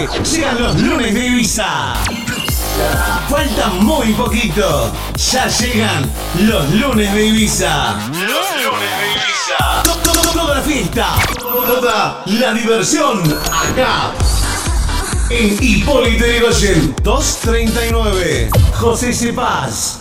llegan los lunes de Ibiza. Falta muy poquito. Ya llegan los lunes de Ibiza. Los lunes de Ibiza. To- to- to- Toda la fiesta. Toda la diversión. Acá. En Hipólito Yrigoyen 239. José Cepaz.